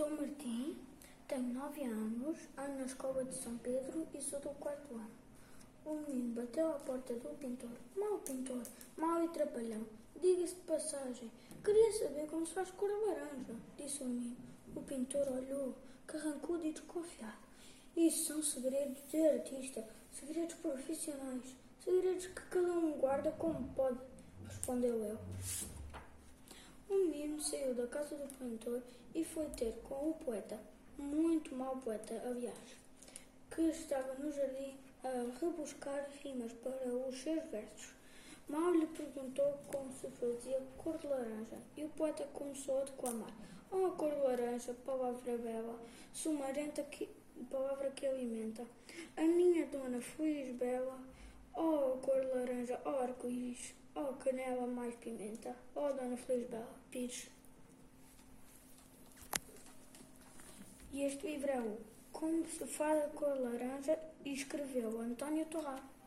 Sou Martim, tenho 9 anos, ando na escola de São Pedro e sou do quarto ano. O menino bateu à porta do pintor. Mau pintor, mau e trapalhão. Diga-se de passagem, queria saber como se faz cor laranja, disse o menino. O pintor olhou, carrancudo e desconfiado. Isso são segredos de artista, segredos profissionais, segredos que cada um guarda como pode, respondeu ele. Menino saiu da casa do pintor e foi ter com o poeta, muito mau poeta, aliás, que estava no jardim a rebuscar rimas para os seus versos. Mal lhe perguntou como se fazia cor de laranja e o poeta começou a declamar. Oh, cor de laranja, palavra bela, sumarenta que, palavra que alimenta. A minha dona feliz bela, oh, cor de laranja, oh, arco-íris, oh, canela mais pimenta, oh, dona feliz bela, pires. E este livro é o Como se faz a cor laranja e escreveu António Torrado.